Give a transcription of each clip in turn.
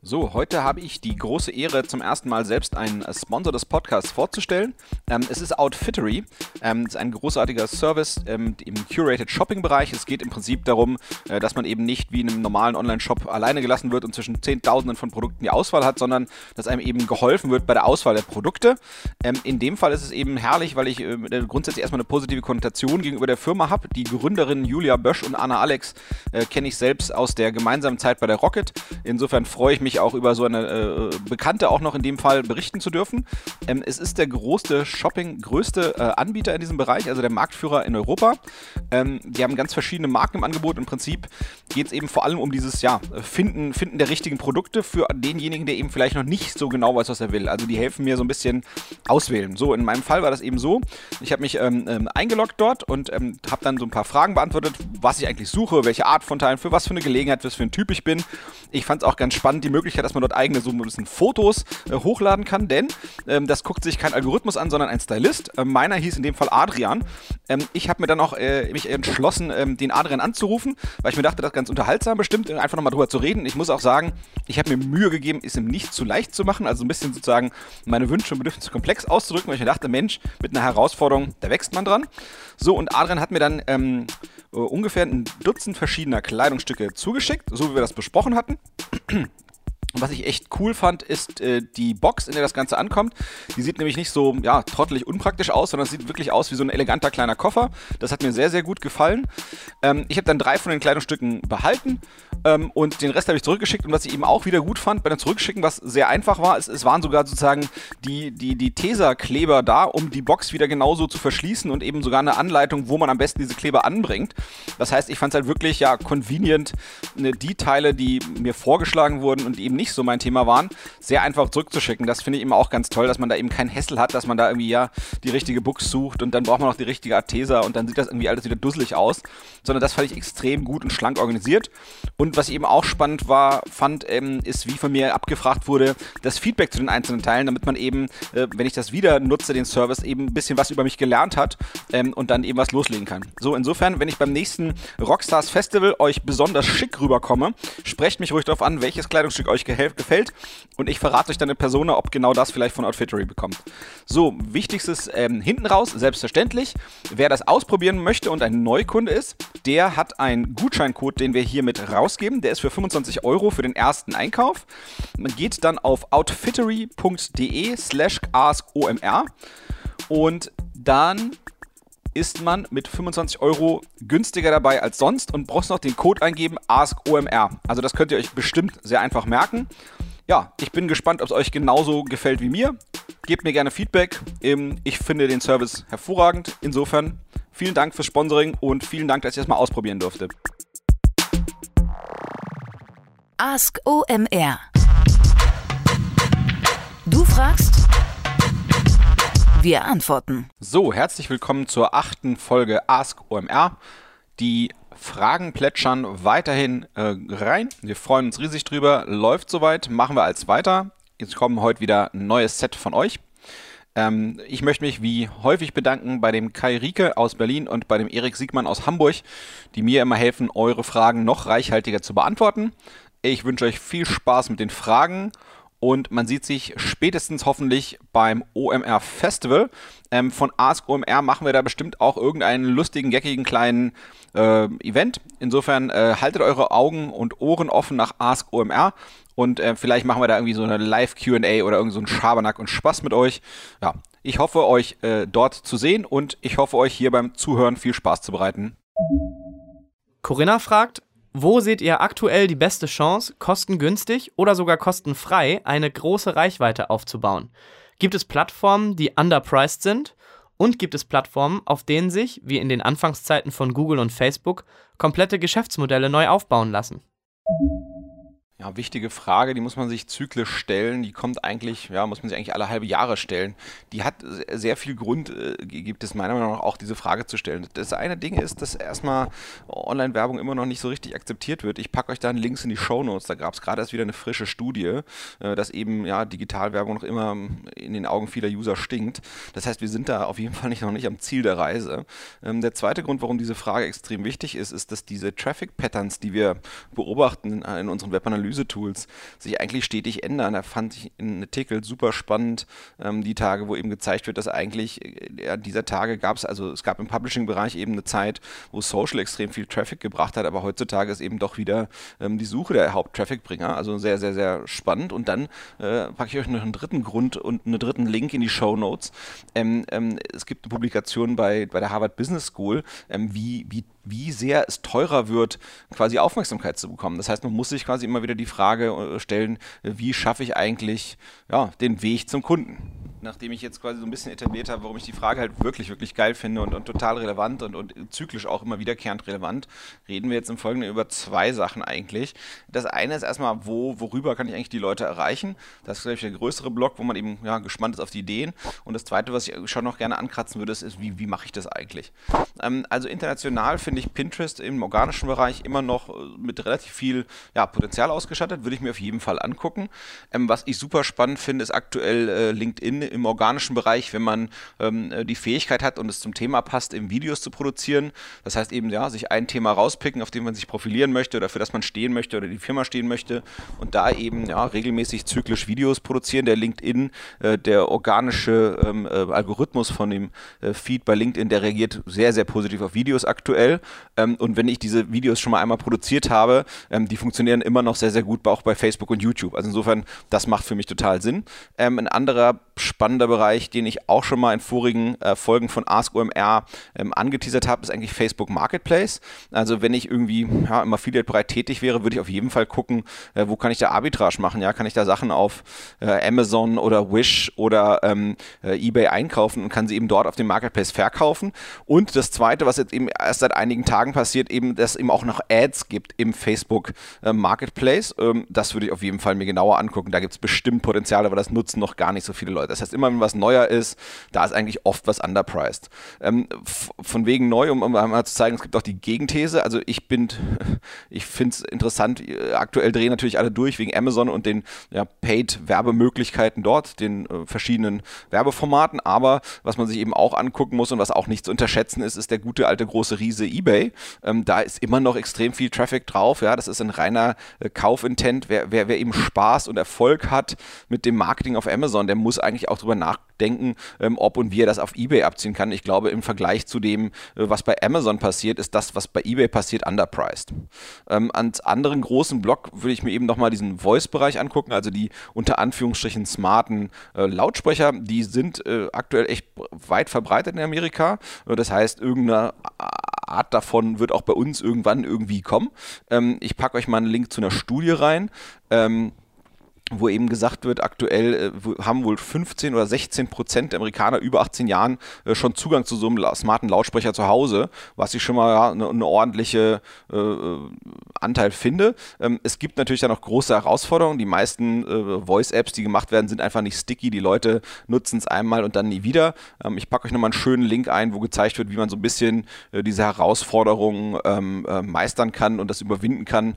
So, heute habe ich die große Ehre, zum ersten Mal selbst einen Sponsor des Podcasts vorzustellen. Ähm, es ist Outfittery. Ähm, es ist ein großartiger Service ähm, im Curated Shopping-Bereich. Es geht im Prinzip darum, äh, dass man eben nicht wie in einem normalen Online-Shop alleine gelassen wird und zwischen Zehntausenden von Produkten die Auswahl hat, sondern dass einem eben geholfen wird bei der Auswahl der Produkte. Ähm, in dem Fall ist es eben herrlich, weil ich äh, grundsätzlich erstmal eine positive Konnotation gegenüber der Firma habe. Die Gründerin Julia Bösch und Anna Alex äh, kenne ich selbst aus der gemeinsamen Zeit bei der Rocket. Insofern freue ich mich mich auch über so eine äh, Bekannte auch noch in dem Fall berichten zu dürfen. Ähm, es ist der größte Shopping, größte äh, Anbieter in diesem Bereich, also der Marktführer in Europa. Ähm, die haben ganz verschiedene Marken im Angebot. Im Prinzip geht es eben vor allem um dieses ja, Finden, Finden der richtigen Produkte für denjenigen, der eben vielleicht noch nicht so genau weiß, was er will. Also die helfen mir so ein bisschen auswählen. So, in meinem Fall war das eben so. Ich habe mich ähm, ähm eingeloggt dort und ähm, habe dann so ein paar Fragen beantwortet, was ich eigentlich suche, welche Art von Teilen, für was für eine Gelegenheit, was für ein Typ ich bin. Ich fand es auch ganz spannend, die Möglichkeit, dass man dort eigene so ein bisschen Fotos äh, hochladen kann, denn ähm, das guckt sich kein Algorithmus an, sondern ein Stylist. Äh, meiner hieß in dem Fall Adrian. Ähm, ich habe mir dann auch äh, mich entschlossen, ähm, den Adrian anzurufen, weil ich mir dachte, das ist ganz unterhaltsam bestimmt, einfach nochmal drüber zu reden. Ich muss auch sagen, ich habe mir Mühe gegeben, es ihm nicht zu leicht zu machen, also ein bisschen sozusagen meine Wünsche und Bedürfnisse komplex auszudrücken, weil ich mir dachte, Mensch, mit einer Herausforderung, da wächst man dran. So, und Adrian hat mir dann ähm, ungefähr ein Dutzend verschiedener Kleidungsstücke zugeschickt, so wie wir das besprochen hatten. Und was ich echt cool fand, ist äh, die Box, in der das Ganze ankommt. Die sieht nämlich nicht so ja, trottelig unpraktisch aus, sondern sieht wirklich aus wie so ein eleganter kleiner Koffer. Das hat mir sehr, sehr gut gefallen. Ähm, ich habe dann drei von den Kleidungsstücken behalten ähm, und den Rest habe ich zurückgeschickt. Und was ich eben auch wieder gut fand bei den Zurückschicken, was sehr einfach war, ist, es waren sogar sozusagen die, die, die Tesa-Kleber da, um die Box wieder genauso zu verschließen und eben sogar eine Anleitung, wo man am besten diese Kleber anbringt. Das heißt, ich fand es halt wirklich ja convenient, ne, die Teile, die mir vorgeschlagen wurden und die eben nicht so mein Thema waren, sehr einfach zurückzuschicken. Das finde ich immer auch ganz toll, dass man da eben keinen Hessel hat, dass man da irgendwie ja die richtige Box sucht und dann braucht man noch die richtige Artesa und dann sieht das irgendwie alles wieder dusselig aus. Sondern das fand ich extrem gut und schlank organisiert. Und was ich eben auch spannend war, fand, ähm, ist, wie von mir abgefragt wurde, das Feedback zu den einzelnen Teilen, damit man eben, äh, wenn ich das wieder nutze, den Service, eben ein bisschen was über mich gelernt hat ähm, und dann eben was loslegen kann. So, insofern, wenn ich beim nächsten Rockstars Festival euch besonders schick rüberkomme, sprecht mich ruhig darauf an, welches Kleidungsstück euch gefällt und ich verrate euch dann eine Persona, ob genau das vielleicht von Outfittery bekommt. So, wichtigstes ähm, hinten raus, selbstverständlich. Wer das ausprobieren möchte und ein Neukunde ist, der hat einen Gutscheincode, den wir hier mit rausgeben. Der ist für 25 Euro für den ersten Einkauf. Man geht dann auf outfittery.de slash askomr und dann ist man mit 25 Euro günstiger dabei als sonst und brauchst noch den Code eingeben AskOMR. Also das könnt ihr euch bestimmt sehr einfach merken. Ja, ich bin gespannt, ob es euch genauso gefällt wie mir. Gebt mir gerne Feedback. Ähm, ich finde den Service hervorragend. Insofern vielen Dank fürs Sponsoring und vielen Dank, dass ich das mal ausprobieren durfte. Ask OMR. Du fragst, wir antworten. So, herzlich willkommen zur achten Folge Ask OMR. Die Fragen plätschern weiterhin äh, rein. Wir freuen uns riesig drüber. Läuft soweit, machen wir als weiter. Jetzt kommen heute wieder ein neues Set von euch. Ähm, ich möchte mich wie häufig bedanken bei dem Kai Rieke aus Berlin und bei dem Erik Siegmann aus Hamburg, die mir immer helfen, eure Fragen noch reichhaltiger zu beantworten. Ich wünsche euch viel Spaß mit den Fragen und man sieht sich spätestens hoffentlich beim OMR Festival. Ähm, von Ask OMR machen wir da bestimmt auch irgendeinen lustigen, geckigen kleinen äh, Event. Insofern äh, haltet eure Augen und Ohren offen nach Ask OMR und äh, vielleicht machen wir da irgendwie so eine Live-QA oder irgend so einen Schabernack und Spaß mit euch. Ja, ich hoffe, euch äh, dort zu sehen und ich hoffe, euch hier beim Zuhören viel Spaß zu bereiten. Corinna fragt, wo seht ihr aktuell die beste Chance, kostengünstig oder sogar kostenfrei eine große Reichweite aufzubauen? Gibt es Plattformen, die underpriced sind? Und gibt es Plattformen, auf denen sich, wie in den Anfangszeiten von Google und Facebook, komplette Geschäftsmodelle neu aufbauen lassen? Ja, wichtige Frage, die muss man sich zyklisch stellen. Die kommt eigentlich, ja, muss man sich eigentlich alle halbe Jahre stellen. Die hat sehr viel Grund, äh, gibt es meiner Meinung nach auch diese Frage zu stellen. Das eine Ding ist, dass erstmal Online-Werbung immer noch nicht so richtig akzeptiert wird. Ich packe euch da Links in die Show Notes. Da gab es gerade erst wieder eine frische Studie, äh, dass eben ja Digitalwerbung noch immer in den Augen vieler User stinkt. Das heißt, wir sind da auf jeden Fall nicht, noch nicht am Ziel der Reise. Ähm, der zweite Grund, warum diese Frage extrem wichtig ist, ist, dass diese Traffic-Patterns, die wir beobachten in, in unseren Webanalysen, Analyse-Tools sich eigentlich stetig ändern. Da fand ich einen Artikel super spannend, ähm, die Tage, wo eben gezeigt wird, dass eigentlich äh, dieser Tage gab es, also es gab im Publishing-Bereich eben eine Zeit, wo Social extrem viel Traffic gebracht hat, aber heutzutage ist eben doch wieder ähm, die Suche der Haupt-Traffic-Bringer. Also sehr, sehr, sehr spannend. Und dann äh, packe ich euch noch einen dritten Grund und einen dritten Link in die Show Notes. Ähm, ähm, es gibt eine Publikation bei, bei der Harvard Business School, ähm, wie, wie wie sehr es teurer wird, quasi Aufmerksamkeit zu bekommen. Das heißt, man muss sich quasi immer wieder die Frage äh, stellen, wie schaffe ich eigentlich ja, den Weg zum Kunden? Nachdem ich jetzt quasi so ein bisschen etabliert habe, warum ich die Frage halt wirklich, wirklich geil finde und, und total relevant und, und zyklisch auch immer wiederkehrend relevant, reden wir jetzt im Folgenden über zwei Sachen eigentlich. Das eine ist erstmal, wo, worüber kann ich eigentlich die Leute erreichen? Das ist, glaube ich, der größere Block, wo man eben ja, gespannt ist auf die Ideen. Und das zweite, was ich schon noch gerne ankratzen würde, ist, ist wie, wie mache ich das eigentlich? Ähm, also international finde ich Pinterest im organischen Bereich immer noch äh, mit relativ viel ja, Potenzial ausgestattet, würde ich mir auf jeden Fall angucken. Ähm, was ich super spannend finde, ist aktuell äh, LinkedIn im organischen Bereich, wenn man ähm, äh, die Fähigkeit hat und es zum Thema passt, eben Videos zu produzieren. Das heißt eben, ja, sich ein Thema rauspicken, auf dem man sich profilieren möchte oder für das man stehen möchte oder die Firma stehen möchte und da eben ja, regelmäßig zyklisch Videos produzieren. Der LinkedIn, äh, der organische ähm, äh, Algorithmus von dem äh, Feed bei LinkedIn, der reagiert sehr, sehr positiv auf Videos aktuell. Ähm, und wenn ich diese Videos schon mal einmal produziert habe, ähm, die funktionieren immer noch sehr, sehr gut, auch bei Facebook und YouTube. Also insofern, das macht für mich total Sinn. Ähm, ein anderer spannender Bereich, den ich auch schon mal in vorigen äh, Folgen von Ask OMR ähm, angeteasert habe, ist eigentlich Facebook Marketplace. Also wenn ich irgendwie ja, im Affiliate-Bereich tätig wäre, würde ich auf jeden Fall gucken, äh, wo kann ich da Arbitrage machen. Ja, kann ich da Sachen auf äh, Amazon oder Wish oder ähm, äh, eBay einkaufen und kann sie eben dort auf dem Marketplace verkaufen. Und das Zweite, was jetzt eben erst seit einigen Tagen passiert, eben, dass es eben auch noch Ads gibt im Facebook äh, Marketplace. Ähm, das würde ich auf jeden Fall mir genauer angucken. Da gibt es bestimmt Potenzial, aber das nutzen noch gar nicht so viele Leute. Das heißt, immer wenn was neuer ist, da ist eigentlich oft was underpriced. Ähm, von wegen neu, um, um einmal zu zeigen, es gibt auch die Gegenthese. Also ich bin, ich finde es interessant, äh, aktuell drehen natürlich alle durch wegen Amazon und den ja, Paid-Werbemöglichkeiten dort, den äh, verschiedenen Werbeformaten. Aber was man sich eben auch angucken muss und was auch nicht zu unterschätzen ist, ist der gute alte große Riese eBay. Ähm, da ist immer noch extrem viel Traffic drauf. Ja, das ist ein reiner äh, Kaufintent. Wer, wer, wer eben Spaß und Erfolg hat mit dem Marketing auf Amazon, der muss eigentlich auch drüber nachdenken, ähm, ob und wie er das auf eBay abziehen kann. Ich glaube, im Vergleich zu dem, äh, was bei Amazon passiert, ist das, was bei eBay passiert, underpriced. Ähm, als anderen großen Block würde ich mir eben nochmal diesen Voice-Bereich angucken, also die unter Anführungsstrichen smarten äh, Lautsprecher. Die sind äh, aktuell echt weit verbreitet in Amerika. Äh, das heißt, irgendeine Art davon wird auch bei uns irgendwann irgendwie kommen. Ähm, ich packe euch mal einen Link zu einer Studie rein. Ähm, wo eben gesagt wird, aktuell äh, haben wohl 15 oder 16 Prozent der Amerikaner über 18 Jahren äh, schon Zugang zu so einem smarten Lautsprecher zu Hause, was ich schon mal ja, eine, eine ordentliche äh, äh, Anteil finde. Ähm, es gibt natürlich dann noch große Herausforderungen. Die meisten Voice-Apps, die gemacht werden, sind einfach nicht sticky. Die Leute nutzen es einmal und dann nie wieder. Ähm, ich packe euch nochmal einen schönen Link ein, wo gezeigt wird, wie man so ein bisschen diese Herausforderungen ähm, meistern kann und das überwinden kann.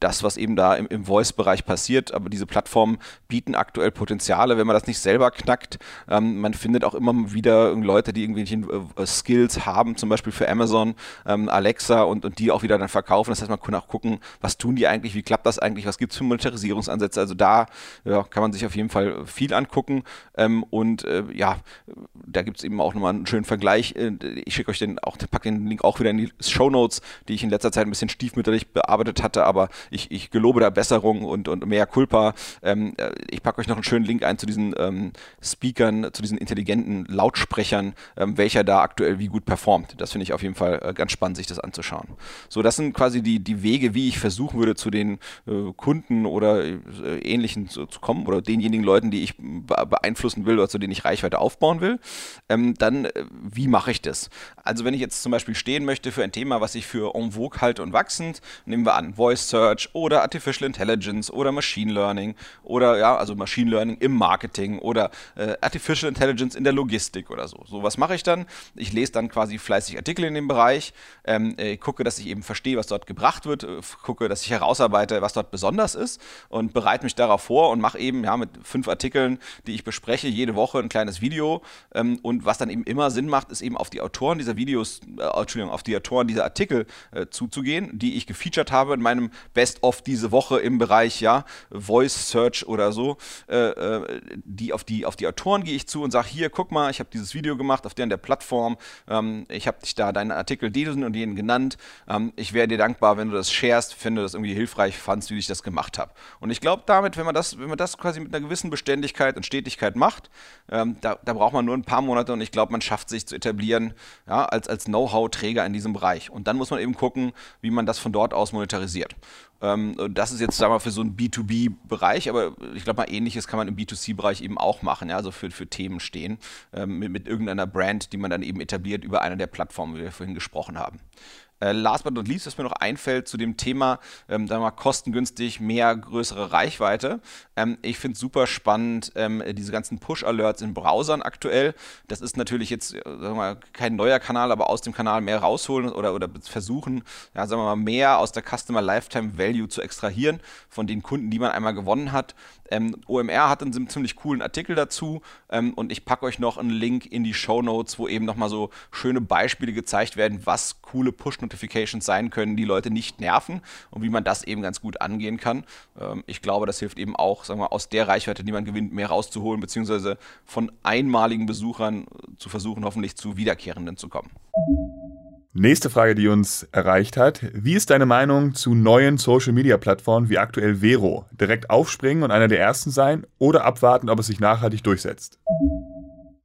das, was eben da im, im Voice-Bereich passiert, aber diese diese Plattformen bieten aktuell Potenziale, wenn man das nicht selber knackt. Ähm, man findet auch immer wieder Leute, die irgendwelche äh, Skills haben, zum Beispiel für Amazon, ähm, Alexa und, und die auch wieder dann verkaufen. Das heißt, man kann auch gucken, was tun die eigentlich, wie klappt das eigentlich, was gibt es für Monetarisierungsansätze. Also da ja, kann man sich auf jeden Fall viel angucken. Ähm, und äh, ja, da gibt es eben auch nochmal einen schönen Vergleich. Äh, ich schicke euch den auch, packe den Link auch wieder in die Show Notes, die ich in letzter Zeit ein bisschen stiefmütterlich bearbeitet hatte, aber ich, ich gelobe da Besserung und, und mehr Culpa ähm, äh, ich packe euch noch einen schönen Link ein zu diesen ähm, Speakern, zu diesen intelligenten Lautsprechern, ähm, welcher da aktuell wie gut performt. Das finde ich auf jeden Fall äh, ganz spannend, sich das anzuschauen. So, das sind quasi die, die Wege, wie ich versuchen würde, zu den äh, Kunden oder äh, ähnlichen zu, zu, kommen oder denjenigen Leuten, die ich beeinflussen will oder zu denen ich Reichweite aufbauen will. Ähm, dann, äh, wie mache ich das? Also, wenn ich jetzt zum Beispiel stehen möchte für ein Thema, was ich für en vogue halte und wachsend, nehmen wir an Voice Search oder Artificial Intelligence oder Machine Learning Learning oder ja, also Machine Learning im Marketing oder äh, Artificial Intelligence in der Logistik oder so. So was mache ich dann? Ich lese dann quasi fleißig Artikel in dem Bereich, ähm, äh, gucke, dass ich eben verstehe, was dort gebracht wird, äh, gucke, dass ich herausarbeite, was dort besonders ist und bereite mich darauf vor und mache eben ja mit fünf Artikeln, die ich bespreche, jede Woche ein kleines Video ähm, und was dann eben immer Sinn macht, ist eben auf die Autoren dieser Videos, äh, Entschuldigung, auf die Autoren dieser Artikel äh, zuzugehen, die ich gefeatured habe in meinem Best-of diese Woche im Bereich ja Voice Search oder so. Äh, äh die auf die auf die Autoren gehe ich zu und sage hier, guck mal, ich habe dieses Video gemacht auf der der Plattform. Ähm, ich habe dich da deinen Artikel diesen und jenen genannt. Ähm, ich wäre dir dankbar, wenn du das sharest, finde das irgendwie hilfreich fandst, wie ich das gemacht habe. Und ich glaube, damit, wenn man das, wenn man das quasi mit einer gewissen Beständigkeit und Stetigkeit macht, ähm, da, da braucht man nur ein paar Monate und ich glaube, man schafft sich zu etablieren ja, als, als Know-how-Träger in diesem Bereich. Und dann muss man eben gucken, wie man das von dort aus monetarisiert. Ähm, das ist jetzt, sagen wir mal, für so einen B2B-Bereich, aber ich glaube mal, ähnliches kann man im B2C-Bereich eben auch machen, ja, also für, für Themen stehen, ähm, mit, mit irgendeiner Brand, die man dann eben etabliert über eine der Plattformen, wie wir vorhin gesprochen haben. Äh, last but not least, was mir noch einfällt zu dem Thema, ähm, da mal kostengünstig, mehr größere Reichweite. Ähm, ich finde es super spannend, ähm, diese ganzen Push-Alerts in Browsern aktuell. Das ist natürlich jetzt, äh, sagen wir mal, kein neuer Kanal, aber aus dem Kanal mehr rausholen oder, oder versuchen, ja, sagen wir mal, mehr aus der Customer Lifetime Value zu extrahieren von den Kunden, die man einmal gewonnen hat. Ähm, OMR hat einen ziemlich coolen Artikel dazu ähm, und ich packe euch noch einen Link in die Show Notes, wo eben nochmal so schöne Beispiele gezeigt werden, was coole Push-Notifications sein können, die Leute nicht nerven und wie man das eben ganz gut angehen kann. Ähm, ich glaube, das hilft eben auch, sagen wir, aus der Reichweite, die man gewinnt, mehr rauszuholen, beziehungsweise von einmaligen Besuchern zu versuchen, hoffentlich zu Wiederkehrenden zu kommen. Nächste Frage, die uns erreicht hat. Wie ist deine Meinung zu neuen Social-Media-Plattformen wie aktuell Vero? Direkt aufspringen und einer der ersten sein oder abwarten, ob es sich nachhaltig durchsetzt?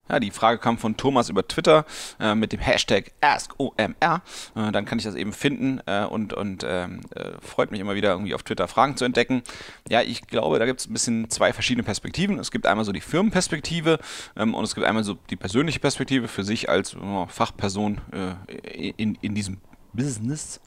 Ja, die Frage kam von Thomas über Twitter äh, mit dem Hashtag AskOMR. Äh, dann kann ich das eben finden äh, und, und ähm, äh, freut mich immer wieder irgendwie auf Twitter Fragen zu entdecken. Ja, ich glaube, da gibt es ein bisschen zwei verschiedene Perspektiven. Es gibt einmal so die Firmenperspektive ähm, und es gibt einmal so die persönliche Perspektive für sich als Fachperson äh, in, in diesem Business.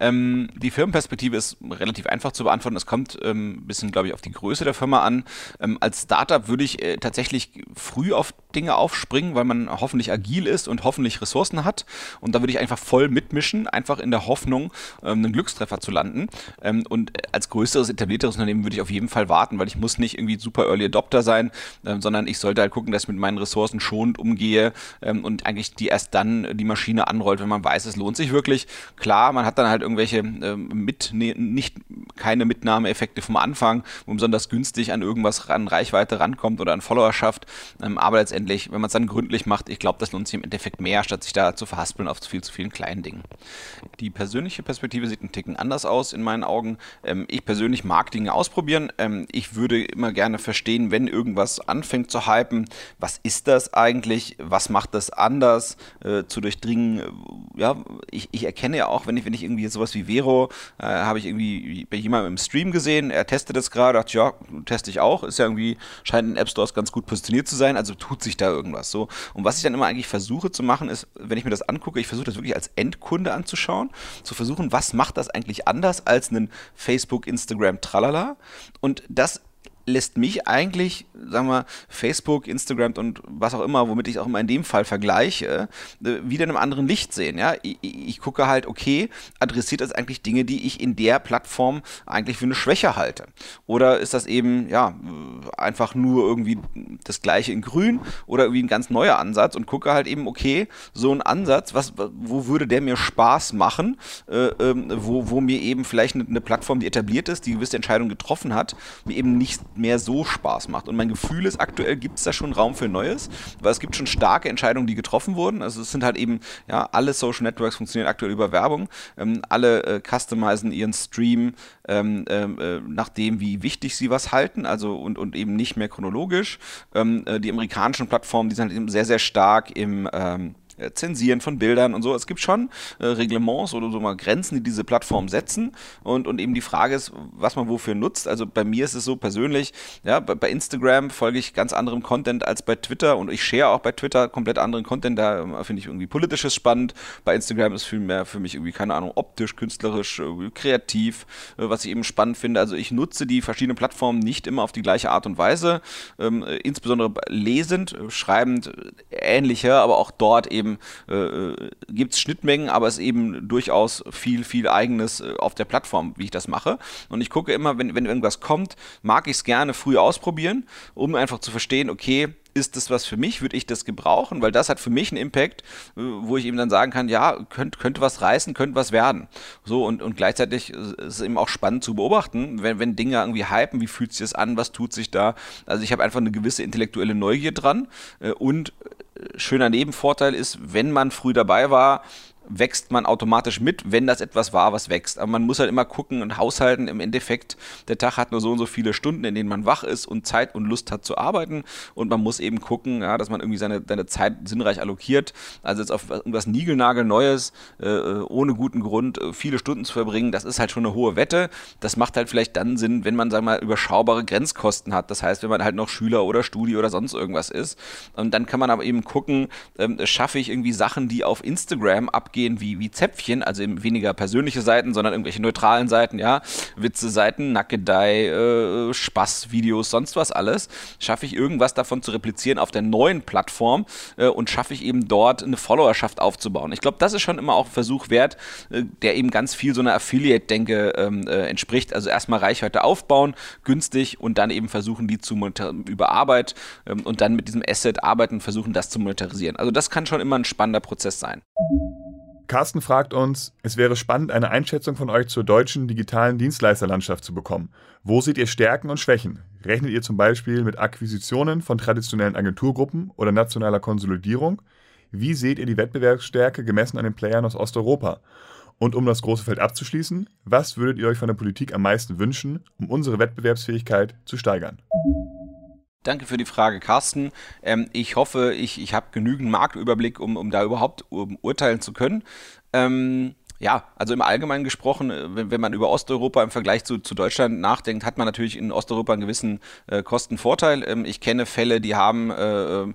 Ähm, die Firmenperspektive ist relativ einfach zu beantworten. Es kommt ähm, ein bisschen, glaube ich, auf die Größe der Firma an. Ähm, als Startup würde ich äh, tatsächlich früh auf Dinge aufspringen, weil man hoffentlich agil ist und hoffentlich Ressourcen hat. Und da würde ich einfach voll mitmischen, einfach in der Hoffnung, ähm, einen Glückstreffer zu landen. Ähm, und als größeres, etablierteres Unternehmen würde ich auf jeden Fall warten, weil ich muss nicht irgendwie super Early Adopter sein, ähm, sondern ich sollte halt gucken, dass ich mit meinen Ressourcen schonend umgehe und eigentlich die erst dann die Maschine anrollt, wenn man weiß, es lohnt sich wirklich. Klar, man hat dann halt irgendwelche äh, mit, ne, nicht keine Mitnahmeeffekte vom Anfang, wo man besonders günstig an irgendwas ran Reichweite rankommt oder an Followerschaft. Ähm, aber letztendlich, wenn man es dann gründlich macht, ich glaube, das lohnt sich im Endeffekt mehr, statt sich da zu verhaspeln auf viel zu vielen kleinen Dingen. Die persönliche Perspektive sieht ein Ticken anders aus in meinen Augen. Ähm, ich persönlich mag Dinge ausprobieren. Ähm, ich würde immer gerne verstehen, wenn irgendwas anfängt zu hypen, was ist das eigentlich? Was macht das anders äh, zu durchdringen? Ja, ich, ich erkenne ja auch, wenn ich, wenn ich irgendwie sowas wie Vero, äh, habe ich irgendwie bei jemandem im Stream gesehen, er testet es gerade, dachte, ja, teste ich auch, ist ja irgendwie, scheint in App Stores ganz gut positioniert zu sein, also tut sich da irgendwas so. Und was ich dann immer eigentlich versuche zu machen, ist, wenn ich mir das angucke, ich versuche das wirklich als Endkunde anzuschauen, zu versuchen, was macht das eigentlich anders als einen Facebook, Instagram, Tralala. Und das lässt mich eigentlich, sagen wir, Facebook, Instagram und was auch immer, womit ich auch immer in dem Fall vergleiche, äh, wieder in einem anderen Licht sehen. Ja? Ich, ich, gucke halt, okay, adressiert das eigentlich Dinge, die ich in der Plattform eigentlich für eine Schwäche halte? Oder ist das eben, ja, einfach nur irgendwie das Gleiche in Grün oder irgendwie ein ganz neuer Ansatz und gucke halt eben, okay, so ein Ansatz, was, wo würde der mir Spaß machen, äh, ähm, wo, wo mir eben vielleicht eine, eine Plattform, die etabliert ist, die gewisse Entscheidungen getroffen hat, mir eben nicht mehr so Spaß macht. Und mein Gefühl ist, aktuell gibt es da schon Raum für Neues, weil es gibt schon starke Entscheidungen, die getroffen wurden. Also es sind halt eben, ja, alle Social Networks funktionieren aktuell über Werbung. Ähm, alle äh, customizen ihren Stream ähm, ähm äh, nach dem, wie wichtig sie was halten, also und, und eben nicht mehr chronologisch. Ähm, äh, die amerikanischen Plattformen, die sind halt eben sehr, sehr stark im ähm, äh, Zensieren von Bildern und so. Es gibt schon äh, Reglements oder so mal Grenzen, die diese Plattform setzen. Und, und eben die Frage ist, was man wofür nutzt. Also bei mir ist es so persönlich, ja, bei, bei Instagram folge ich ganz anderem Content als bei Twitter und ich share auch bei Twitter komplett anderen Content. Da äh, finde ich irgendwie politisches spannend. Bei Instagram ist viel mehr für mich irgendwie, keine Ahnung, optisch, künstlerisch, äh, kreativ, äh, was ich eben spannend finde. Also ich nutze die verschiedenen Plattformen nicht immer auf die gleiche Art und Weise. Ähm, äh, insbesondere lesend, schreibend ähnliche, aber auch dort eben äh, gibt es Schnittmengen, aber es ist eben durchaus viel, viel eigenes äh, auf der Plattform, wie ich das mache. Und ich gucke immer, wenn, wenn irgendwas kommt, mag ich es gerne früh ausprobieren, um einfach zu verstehen, okay, ist das was für mich? Würde ich das gebrauchen? Weil das hat für mich einen Impact, äh, wo ich eben dann sagen kann, ja, könnte, könnte was reißen, könnte was werden. So, und, und gleichzeitig ist es eben auch spannend zu beobachten, wenn, wenn Dinge irgendwie hypen, wie fühlt sich das an, was tut sich da? Also ich habe einfach eine gewisse intellektuelle Neugier dran und schöner Nebenvorteil ist, wenn man früh dabei war, wächst man automatisch mit, wenn das etwas war, was wächst. Aber man muss halt immer gucken und haushalten. Im Endeffekt, der Tag hat nur so und so viele Stunden, in denen man wach ist und Zeit und Lust hat zu arbeiten. Und man muss eben gucken, ja, dass man irgendwie seine, seine Zeit sinnreich allokiert. Also jetzt auf irgendwas Niegelnagel-Neues, äh, ohne guten Grund, äh, viele Stunden zu verbringen, das ist halt schon eine hohe Wette. Das macht halt vielleicht dann Sinn, wenn man, sagen wir mal, überschaubare Grenzkosten hat. Das heißt, wenn man halt noch Schüler oder Studi oder sonst irgendwas ist. Und dann kann man aber eben gucken, ähm, schaffe ich irgendwie Sachen, die auf Instagram abgehen abgehen wie, wie Zäpfchen, also eben weniger persönliche Seiten, sondern irgendwelche neutralen Seiten, ja, Witze-Seiten, Nackedei, äh, Spaß-Videos, sonst was alles, schaffe ich irgendwas davon zu replizieren auf der neuen Plattform äh, und schaffe ich eben dort eine Followerschaft aufzubauen. Ich glaube, das ist schon immer auch ein Versuch wert, äh, der eben ganz viel so einer Affiliate-Denke ähm, äh, entspricht. Also erstmal Reichweite aufbauen, günstig und dann eben versuchen, die zu über Arbeit ähm, und dann mit diesem Asset arbeiten versuchen, das zu monetarisieren. Also das kann schon immer ein spannender Prozess sein. Carsten fragt uns, es wäre spannend, eine Einschätzung von euch zur deutschen digitalen Dienstleisterlandschaft zu bekommen. Wo seht ihr Stärken und Schwächen? Rechnet ihr zum Beispiel mit Akquisitionen von traditionellen Agenturgruppen oder nationaler Konsolidierung? Wie seht ihr die Wettbewerbsstärke gemessen an den Playern aus Osteuropa? Und um das große Feld abzuschließen, was würdet ihr euch von der Politik am meisten wünschen, um unsere Wettbewerbsfähigkeit zu steigern? Danke für die Frage, Carsten. Ähm, ich hoffe, ich, ich habe genügend Marktüberblick, um, um da überhaupt um, urteilen zu können. Ähm, ja, also im Allgemeinen gesprochen, äh, wenn, wenn man über Osteuropa im Vergleich zu, zu Deutschland nachdenkt, hat man natürlich in Osteuropa einen gewissen äh, Kostenvorteil. Ähm, ich kenne Fälle, die haben äh, äh,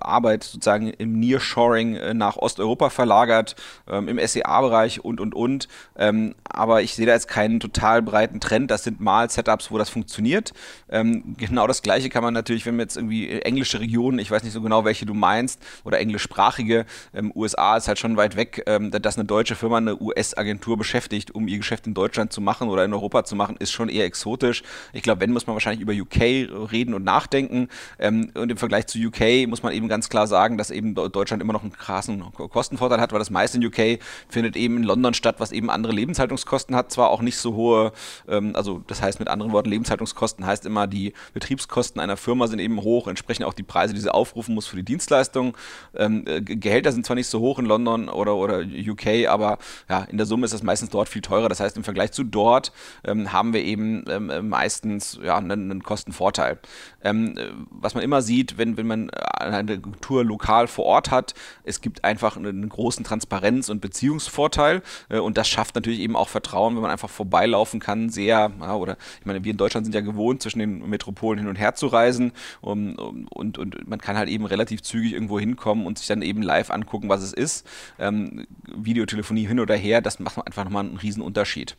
Arbeit sozusagen im Nearshoring äh, nach Osteuropa verlagert, ähm, im SEA-Bereich und, und, und. Ähm, aber ich sehe da jetzt keinen total breiten Trend. Das sind mal Setups, wo das funktioniert. Ähm, genau das Gleiche kann man natürlich, wenn man jetzt irgendwie englische Regionen, ich weiß nicht so genau, welche du meinst, oder englischsprachige, ähm, USA ist halt schon weit weg, ähm, dass eine deutsche Firma eine US-Agentur beschäftigt, um ihr Geschäft in Deutschland zu machen oder in Europa zu machen, ist schon eher exotisch. Ich glaube, wenn, muss man wahrscheinlich über UK reden und nachdenken. Ähm, und im Vergleich zu UK muss man eben ganz klar sagen, dass eben Deutschland immer noch einen krassen Kostenvorteil hat, weil das meiste in UK findet eben in London statt, was eben andere Lebenshaltungskosten hat. Zwar auch nicht so hohe, ähm, also das heißt mit anderen Worten, Lebenshaltungskosten heißt immer, die Betriebskosten einer Firma sind eben hoch, entsprechend auch die Preise, die sie aufrufen muss für die Dienstleistung. Ähm, äh, Gehälter sind zwar nicht so hoch in London oder, oder UK, aber ja, in der Summe ist das meistens dort viel teurer. Das heißt, im Vergleich zu dort ähm, haben wir eben ähm, meistens ja, einen, einen Kostenvorteil. Ähm, was man immer sieht, wenn, wenn man eine Tour lokal vor Ort hat, es gibt einfach einen großen Transparenz- und Beziehungsvorteil äh, und das schafft natürlich eben auch Vertrauen, wenn man einfach vorbeilaufen kann, sehr, ja, oder ich meine, wir in Deutschland sind ja gewohnt, zwischen den Metropolen hin und her zu reisen um, und, und man kann halt eben relativ zügig irgendwo hinkommen und sich dann eben live angucken, was es ist. Ähm, Videotelefonie hin oder her, das macht einfach nochmal einen riesen Unterschied.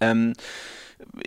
Ähm,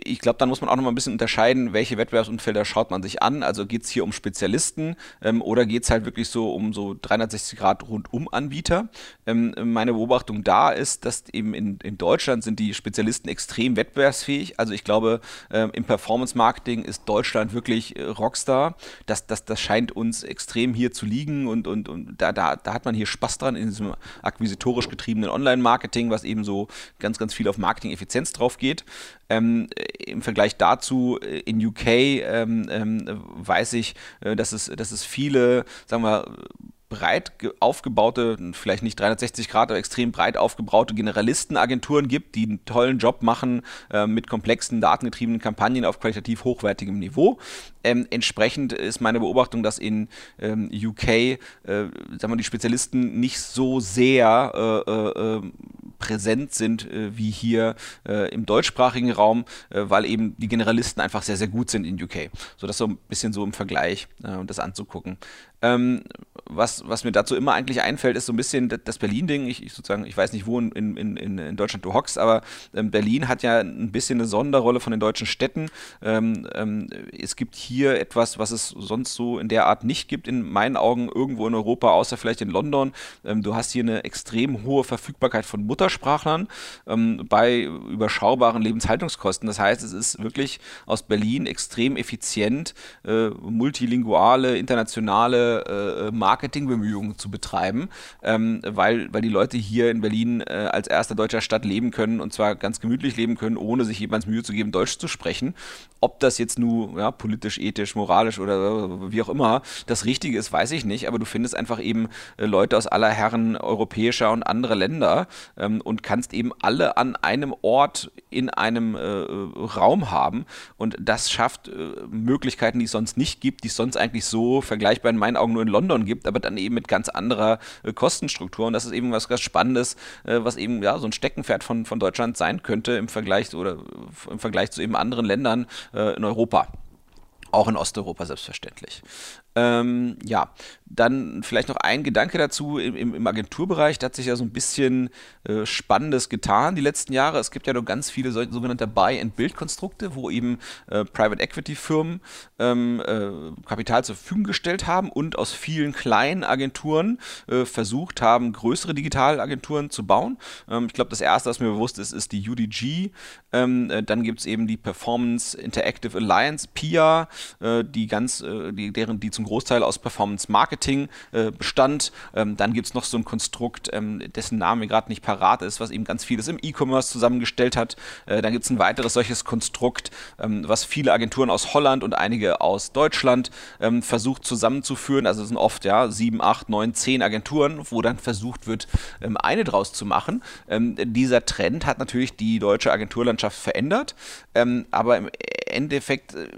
ich glaube, dann muss man auch noch mal ein bisschen unterscheiden, welche Wettbewerbsumfelder schaut man sich an. Also geht es hier um Spezialisten ähm, oder geht es halt wirklich so um so 360 Grad Rundum-Anbieter? Ähm, meine Beobachtung da ist, dass eben in, in Deutschland sind die Spezialisten extrem wettbewerbsfähig. Also ich glaube, ähm, im Performance-Marketing ist Deutschland wirklich äh, Rockstar. Das, das, das scheint uns extrem hier zu liegen und, und, und da, da, da hat man hier Spaß dran in diesem akquisitorisch getriebenen Online-Marketing, was eben so ganz, ganz viel auf Marketing-Effizienz drauf geht. Ähm, Im Vergleich dazu äh, in UK ähm, ähm, weiß ich, äh, dass, es, dass es viele, sagen wir, breit aufgebaute, vielleicht nicht 360 Grad, aber extrem breit aufgebaute Generalistenagenturen gibt, die einen tollen Job machen äh, mit komplexen, datengetriebenen Kampagnen auf qualitativ hochwertigem Niveau. Ähm, entsprechend ist meine Beobachtung, dass in ähm, UK äh, sagen wir, die Spezialisten nicht so sehr äh, äh, äh präsent sind äh, wie hier äh, im deutschsprachigen Raum, weil eben die Generalisten einfach sehr, sehr gut sind in UK. So das so ein bisschen so im Vergleich, das anzugucken. Ähm, was, was mir dazu immer eigentlich einfällt, ist so ein bisschen das Berlin-Ding. Ich, ich, ich weiß nicht, wo in, in, in, in Deutschland du hockst, aber ähm, Berlin hat ja ein bisschen eine Sonderrolle von den deutschen Städten. Ähm, ähm, es gibt hier etwas, was es sonst so in der Art nicht gibt, in meinen Augen irgendwo in Europa, außer vielleicht in London. Ähm, du hast hier eine extrem hohe Verfügbarkeit von Muttersprachlern ähm, bei überschaubaren Lebenshaltungskosten. Das heißt, es ist wirklich aus Berlin extrem effizient, äh, multilinguale, internationale äh, Marketingbemühungen zu betreiben, ähm, weil, weil die Leute hier in Berlin äh, als erster deutscher Stadt leben können und zwar ganz gemütlich leben können, ohne sich jemands Mühe zu geben, Deutsch zu sprechen. Ob das jetzt nur ja, politisch, ethisch, moralisch oder wie auch immer das Richtige ist, weiß ich nicht, aber du findest einfach eben äh, Leute aus aller Herren europäischer und anderer Länder ähm, und kannst eben alle an einem Ort in einem äh, Raum haben und das schafft äh, Möglichkeiten, die es sonst nicht gibt, die es sonst eigentlich so vergleichbar in meinen Augen nur in London gibt, aber dann eben mit ganz anderer äh, Kostenstruktur. Und das ist eben was ganz Spannendes, äh, was eben ja so ein Steckenpferd von, von Deutschland sein könnte im Vergleich oder im Vergleich zu eben anderen Ländern äh, in Europa. Auch in Osteuropa selbstverständlich. Ähm, ja, dann vielleicht noch ein Gedanke dazu im, im, Agenturbereich. Da hat sich ja so ein bisschen äh, Spannendes getan die letzten Jahre. Es gibt ja noch ganz viele so, sogenannte Buy-and-Build-Konstrukte, wo eben äh, Private Equity-Firmen ähm, äh, Kapital zur Verfügung gestellt haben und aus vielen kleinen Agenturen äh, versucht haben, größere Digitalagenturen zu bauen. Ähm, ich glaube, das erste, was mir bewusst ist, ist die UDG. Ähm, äh, dann gibt es eben die Performance Interactive Alliance, PIA, äh, die ganz, die, deren, die zum Großteil aus Performance Marketing äh, bestand. Ähm, dann gibt es noch so ein Konstrukt, ähm, dessen Name gerade nicht parat ist, was eben ganz vieles im E-Commerce zusammengestellt hat. Äh, dann gibt es ein weiteres solches Konstrukt, ähm, was viele Agenturen aus Holland und einige aus Deutschland versucht zusammenzuführen. Also es sind oft ja sieben, acht, neun, zehn Agenturen, wo dann versucht wird, eine draus zu machen. Dieser Trend hat natürlich die deutsche Agenturlandschaft verändert, aber im Endeffekt, äh,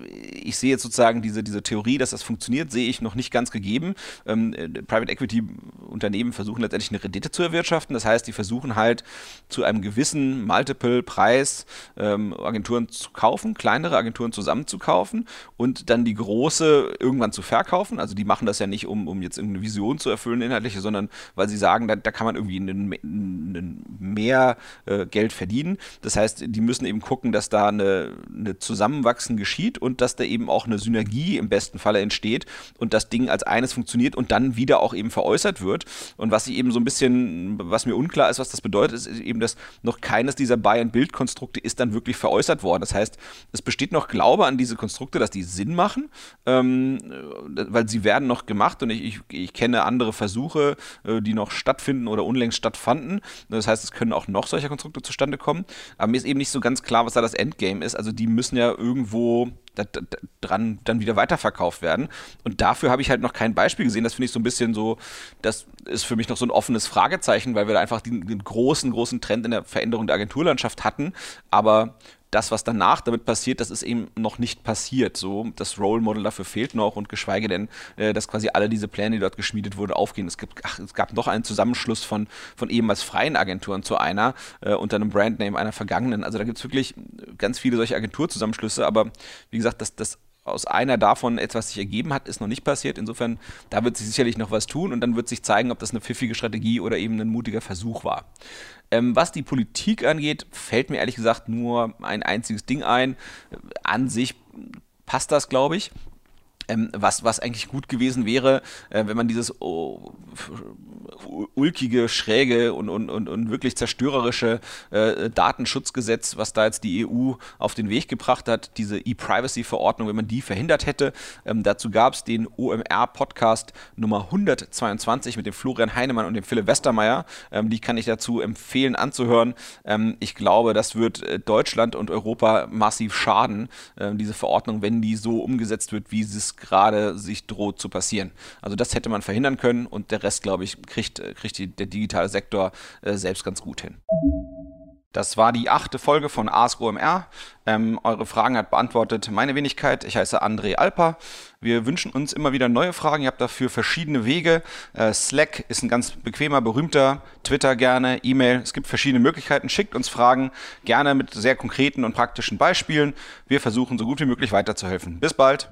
ich sehe jetzt sozusagen diese, diese Theorie, dass das funktioniert, sehe ich noch nicht ganz gegeben. Ähm, äh, Private Equity Unternehmen versuchen letztendlich eine Rendite zu erwirtschaften. Das heißt, die versuchen halt zu einem gewissen Multiple-Preis ähm, Agenturen zu kaufen, kleinere Agenturen zusammenzukaufen und dann die große irgendwann zu verkaufen. Also die machen das ja nicht, um, um jetzt irgendeine Vision zu erfüllen, inhaltliche, sondern weil sie sagen, da, da kann man irgendwie einen, einen mehr äh, Geld verdienen. Das heißt, die müssen eben gucken, dass da eine, eine Zusammenwachsen geschieht und dass da eben auch eine Synergie im besten Falle entsteht und das Ding als eines funktioniert und dann wieder auch eben veräußert wird. Und was ich eben so ein bisschen, was mir unklar ist, was das bedeutet, ist eben, dass noch keines dieser Buy-and-Build-Konstrukte ist dann wirklich veräußert worden. Das heißt, es besteht noch Glaube an diese Konstrukte, dass die Sinn machen, ähm, weil sie werden noch gemacht und ich, ich, ich kenne andere Versuche, äh, die noch stattfinden oder unlängst stattfanden. Das heißt, es können auch noch solche Konstrukte zustande kommen. Aber mir ist eben nicht so ganz klar, was da das Endgame ist. Also die müssen ja irgendwo dran dann wieder weiterverkauft werden. Und dafür habe ich halt noch kein Beispiel gesehen. Das finde ich so ein bisschen so, das ist für mich noch so ein offenes Fragezeichen, weil wir da einfach den, den großen, großen Trend in der Veränderung der Agenturlandschaft hatten. Aber das, was danach damit passiert, das ist eben noch nicht passiert. So, das Role Model dafür fehlt noch und geschweige denn, äh, dass quasi alle diese Pläne, die dort geschmiedet wurden, aufgehen. Es, gibt, ach, es gab noch einen Zusammenschluss von, von ehemals freien Agenturen zu einer äh, unter einem Brandname einer vergangenen. Also da gibt es wirklich ganz viele solche Agenturzusammenschlüsse, aber wie gesagt, das, das aus einer davon etwas sich ergeben hat, ist noch nicht passiert. Insofern, da wird sich sicherlich noch was tun und dann wird sich zeigen, ob das eine pfiffige Strategie oder eben ein mutiger Versuch war. Ähm, was die Politik angeht, fällt mir ehrlich gesagt nur ein einziges Ding ein. An sich passt das, glaube ich. Ähm, was, was eigentlich gut gewesen wäre, äh, wenn man dieses oh, ulkige, schräge und, und, und, und wirklich zerstörerische äh, Datenschutzgesetz, was da jetzt die EU auf den Weg gebracht hat, diese E-Privacy-Verordnung, wenn man die verhindert hätte. Ähm, dazu gab es den OMR-Podcast Nummer 122 mit dem Florian Heinemann und dem Philipp Westermeier. Ähm, die kann ich dazu empfehlen anzuhören. Ähm, ich glaube, das wird äh, Deutschland und Europa massiv schaden, äh, diese Verordnung, wenn die so umgesetzt wird, wie sie es gerade sich droht zu passieren. Also das hätte man verhindern können und der Rest, glaube ich, kriegt, kriegt die, der digitale Sektor äh, selbst ganz gut hin. Das war die achte Folge von Ask OMR. Ähm, eure Fragen hat beantwortet meine Wenigkeit. Ich heiße André Alper. Wir wünschen uns immer wieder neue Fragen. Ihr habt dafür verschiedene Wege. Äh, Slack ist ein ganz bequemer, berühmter. Twitter gerne, E-Mail. Es gibt verschiedene Möglichkeiten. Schickt uns Fragen gerne mit sehr konkreten und praktischen Beispielen. Wir versuchen so gut wie möglich weiterzuhelfen. Bis bald.